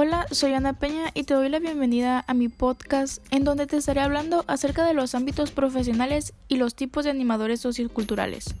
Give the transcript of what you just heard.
Hola, soy Ana Peña y te doy la bienvenida a mi podcast en donde te estaré hablando acerca de los ámbitos profesionales y los tipos de animadores socioculturales.